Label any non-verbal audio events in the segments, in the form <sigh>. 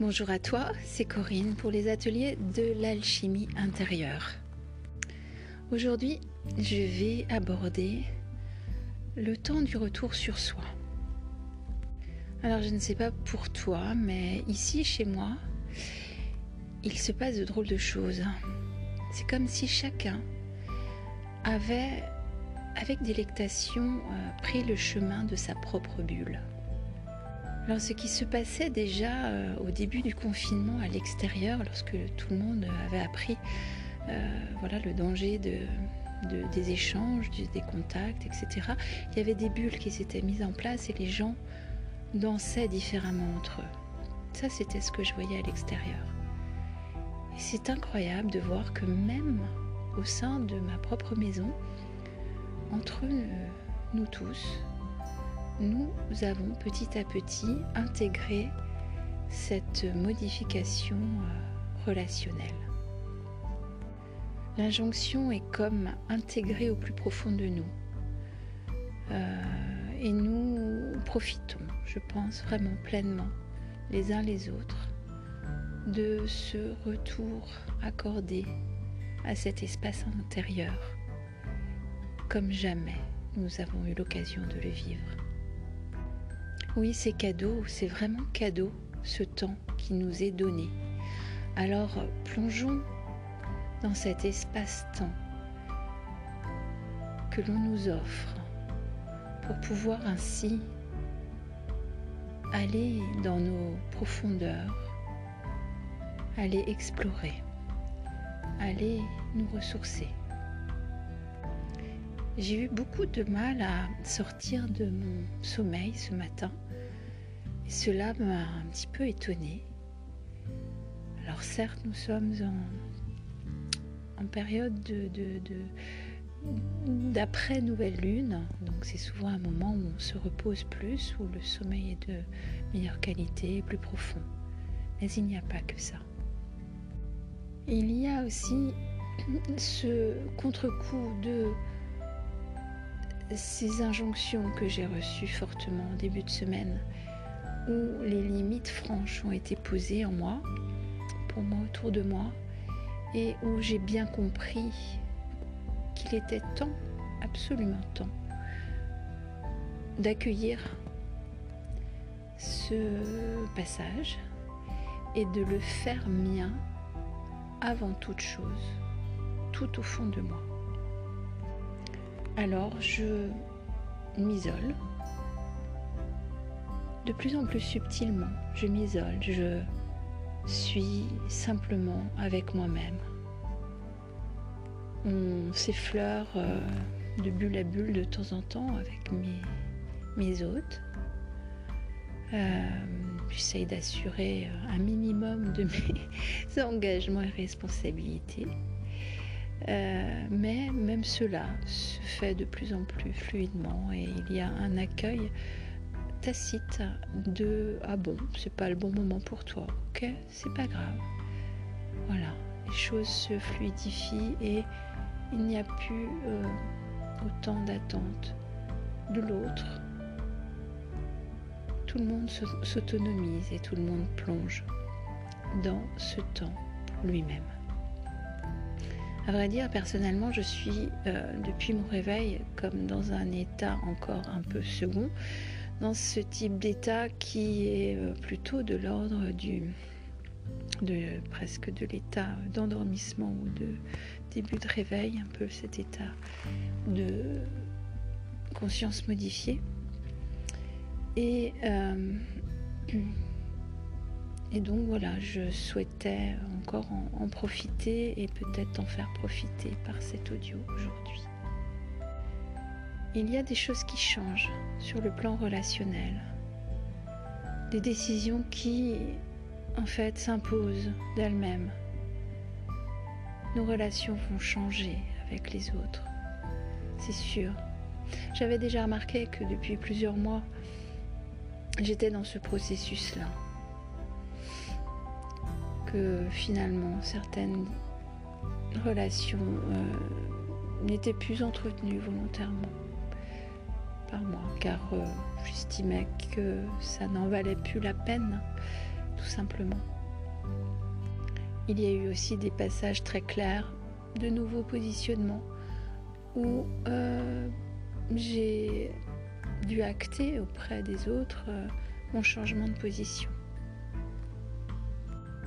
Bonjour à toi, c'est Corinne pour les ateliers de l'alchimie intérieure. Aujourd'hui, je vais aborder le temps du retour sur soi. Alors je ne sais pas pour toi, mais ici chez moi, il se passe de drôles de choses. C'est comme si chacun avait, avec délectation, euh, pris le chemin de sa propre bulle. Alors ce qui se passait déjà euh, au début du confinement à l'extérieur, lorsque tout le monde avait appris euh, voilà, le danger de, des échanges, des contacts, etc., il y avait des bulles qui s'étaient mises en place et les gens dansaient différemment entre eux. Ça, c'était ce que je voyais à l'extérieur. Et c'est incroyable de voir que même au sein de ma propre maison, entre nous tous, nous avons petit à petit intégré cette modification euh, relationnelle. L'injonction est comme intégrée au plus profond de nous. Euh, et nous profitons, je pense vraiment pleinement, les uns les autres, de ce retour accordé à cet espace intérieur, comme jamais nous avons eu l'occasion de le vivre. Oui, c'est cadeau, c'est vraiment cadeau ce temps qui nous est donné. Alors plongeons dans cet espace-temps que l'on nous offre pour pouvoir ainsi aller dans nos profondeurs, aller explorer, aller nous ressourcer. J'ai eu beaucoup de mal à sortir de mon sommeil ce matin cela m'a un petit peu étonnée. Alors certes, nous sommes en, en période de, d'après nouvelle lune, donc c'est souvent un moment où on se repose plus, où le sommeil est de meilleure qualité, plus profond. Mais il n'y a pas que ça. Il y a aussi ce contre-coup de ces injonctions que j'ai reçues fortement au début de semaine où les limites franches ont été posées en moi, pour moi, autour de moi, et où j'ai bien compris qu'il était temps, absolument temps, d'accueillir ce passage et de le faire mien avant toute chose, tout au fond de moi. Alors je m'isole de plus en plus subtilement, je m'isole, je suis simplement avec moi-même. On s'effleure euh, de bulle à bulle de temps en temps avec mes, hôtes. Euh, j'essaye d'assurer un minimum de <laughs> mes engagements et responsabilités. Euh, mais même cela se fait de plus en plus fluidement et il y a un accueil tacite de ah bon, c'est pas le bon moment pour toi, ok, c'est pas grave. Voilà, les choses se fluidifient et il n'y a plus euh, autant d'attente de l'autre. Tout le monde s'autonomise et tout le monde plonge dans ce temps pour lui-même. À vrai dire, personnellement, je suis euh, depuis mon réveil comme dans un état encore un peu second dans ce type d'état qui est euh, plutôt de l'ordre du de presque de l'état d'endormissement ou de début de réveil, un peu cet état de conscience modifiée. Et, euh, et donc voilà, je souhaitais encore en profiter et peut-être en faire profiter par cet audio aujourd'hui il y a des choses qui changent sur le plan relationnel. Des décisions qui, en fait, s'imposent d'elles-mêmes. Nos relations vont changer avec les autres, c'est sûr. J'avais déjà remarqué que depuis plusieurs mois, j'étais dans ce processus-là. Finalement, certaines relations euh, n'étaient plus entretenues volontairement par moi, car euh, j'estimais que ça n'en valait plus la peine, tout simplement. Il y a eu aussi des passages très clairs de nouveaux positionnements où euh, j'ai dû acter auprès des autres mon changement de position.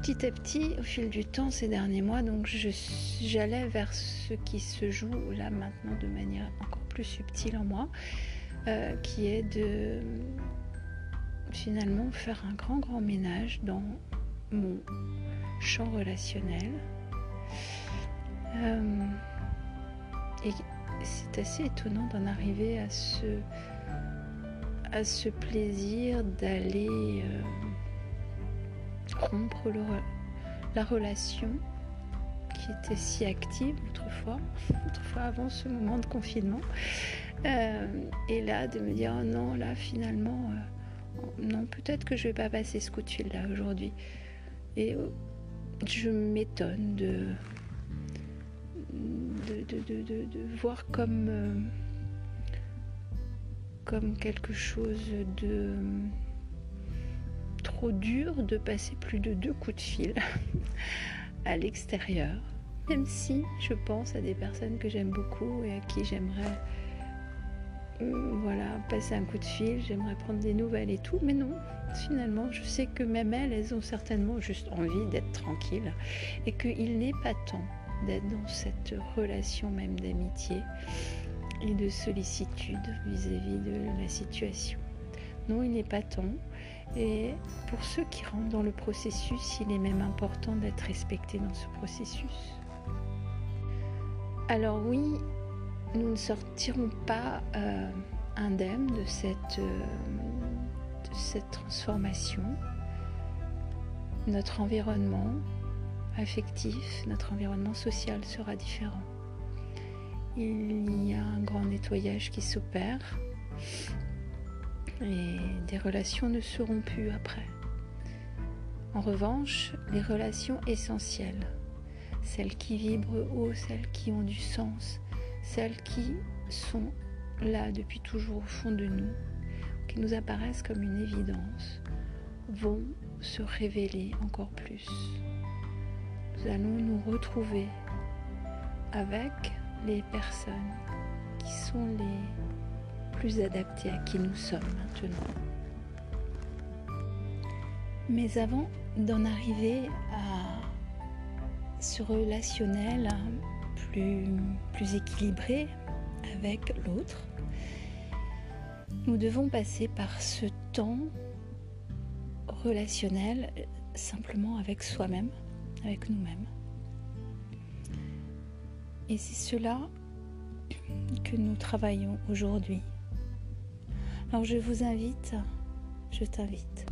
Petit à petit, au fil du temps, ces derniers mois, donc j'allais vers ce qui se joue là maintenant de manière encore plus subtile en moi, euh, qui est de finalement faire un grand grand ménage dans mon champ relationnel. Euh, et c'est assez étonnant d'en arriver à ce, plaisir d'aller euh, rompre la relation qui était si active autrefois, autrefois avant ce moment de confinement. Euh, et là, de me dire, oh non, là, finalement, non, peut-être que je vais pas passer ce coup de fil là aujourd'hui. Et je m'étonne de de, voir comme, euh, comme quelque chose de trop dur de passer plus de deux coups de fil à l'extérieur. Même si je pense à des personnes que j'aime beaucoup et à qui j'aimerais euh, voilà, passer un coup de fil, j'aimerais prendre des nouvelles et tout, mais non, finalement, je sais que même elles, elles ont certainement juste envie d'être tranquilles et qu'il n'est pas temps d'être dans cette relation même d'amitié et de sollicitude vis-à-vis de la situation. Non, il n'est pas temps. Et pour ceux qui rentrent dans le processus, il est même important d'être respecté dans ce processus. Alors oui, nous ne sortirons pas euh, indemnes de cette, euh, de cette transformation. Notre environnement, affectif, notre environnement social sera différent. Il y a un grand nettoyage qui s'opère et des relations ne seront plus après. En revanche, les relations essentielles, celles qui vibrent haut, celles qui ont du sens, celles qui sont là depuis toujours au fond de nous, qui nous apparaissent comme une évidence, vont se révéler encore plus nous allons nous retrouver avec les personnes qui sont les plus adaptées à qui nous sommes maintenant. Mais avant d'en arriver à ce relationnel plus, plus équilibré avec l'autre, nous devons passer par ce temps relationnel simplement avec soi-même avec nous-mêmes. Et c'est cela que nous travaillons aujourd'hui. Alors je vous invite, je t'invite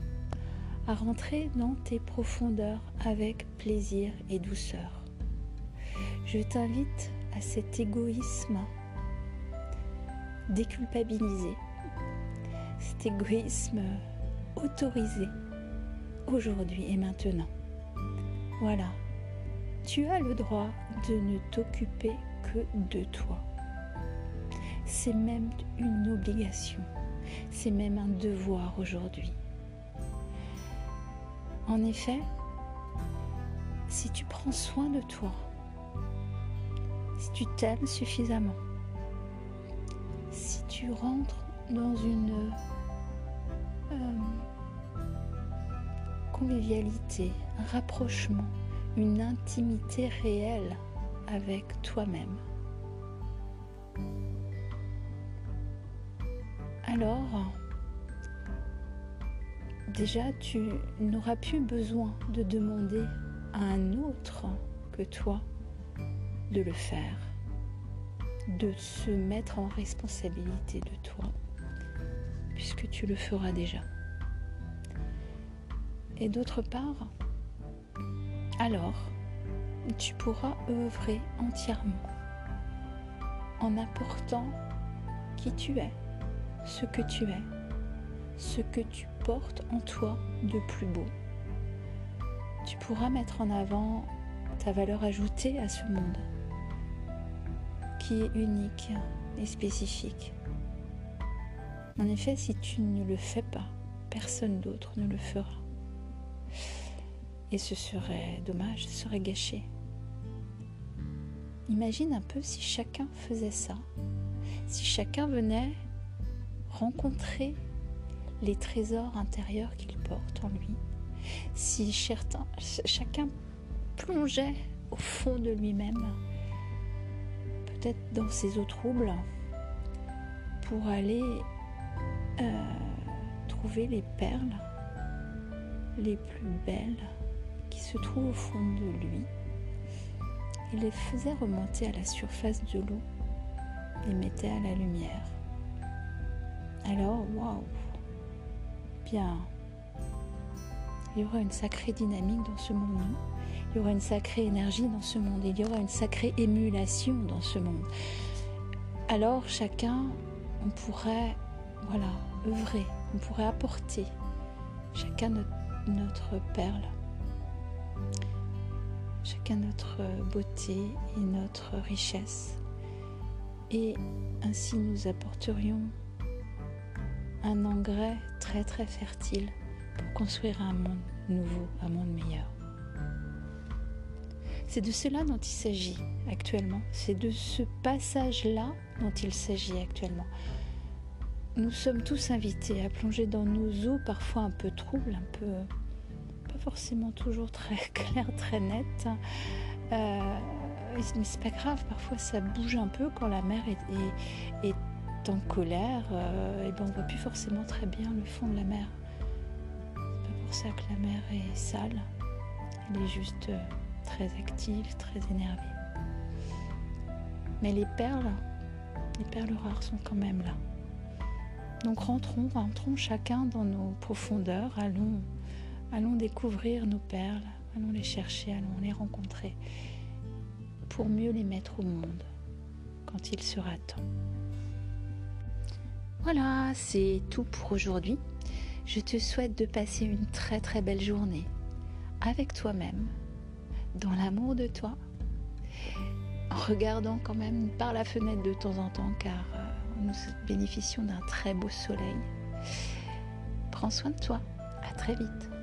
à rentrer dans tes profondeurs avec plaisir et douceur. Je t'invite à cet égoïsme déculpabilisé, cet égoïsme autorisé aujourd'hui et maintenant. Voilà, tu as le droit de ne t'occuper que de toi. C'est même une obligation, c'est même un devoir aujourd'hui. En effet, si tu prends soin de toi, si tu t'aimes suffisamment, si tu rentres dans une euh, convivialité, un rapprochement, une intimité réelle avec toi-même. Alors, déjà, tu n'auras plus besoin de demander à un autre que toi de le faire, de se mettre en responsabilité de toi, puisque tu le feras déjà. Et d'autre part, alors tu pourras œuvrer entièrement en apportant qui tu es, ce que tu es, ce que tu portes en toi de plus beau. Tu pourras mettre en avant ta valeur ajoutée à ce monde, qui est unique et spécifique. En effet, si tu ne le fais pas, personne d'autre ne le fera. Et ce serait dommage, ce serait gâché. Imagine un peu si chacun faisait ça, si chacun venait rencontrer les trésors intérieurs qu'il porte en lui, si chacun plongeait au fond de lui-même, peut-être dans ses eaux troubles, pour aller euh, trouver les perles les plus belles qui se trouvent au fond de lui il les faisait remonter à la surface de l'eau, les mettait à la lumière. Alors, waouh. Bien, il y aura une sacrée dynamique dans ce monde, il y aura une sacrée énergie dans ce monde, il y aura une sacrée émulation dans ce monde. Alors, chacun, on pourrait, voilà, œuvrer, on pourrait apporter chacun notre, notre perle. Chacun notre beauté et notre richesse. Et ainsi nous apporterions un engrais très très fertile pour construire un monde nouveau, un monde meilleur. C'est de cela dont il s'agit actuellement, c'est de ce passage-là dont il s'agit actuellement. Nous sommes tous invités à plonger dans nos eaux parfois un peu troubles, un peu forcément toujours très <laughs> clair, très net. Euh, mais c'est pas grave, parfois ça bouge un peu quand la mer est, en colère, euh, et ben on voit plus forcément très bien le fond de la mer. C'est pas pour ça que la mer est sale, elle est juste euh, très active, très énervée. Mais les perles, les perles rares sont quand même là. Donc rentrons, rentrons chacun dans nos profondeurs, allons Allons découvrir nos perles, allons les chercher, allons les rencontrer pour mieux les mettre au monde quand il sera temps. Voilà, c'est tout pour aujourd'hui. Je te souhaite de passer une très très belle journée avec toi-même, dans l'amour de toi, en regardant quand même par la fenêtre de temps en temps car euh, nous bénéficions d'un très beau soleil. Prends soin de toi, à très vite.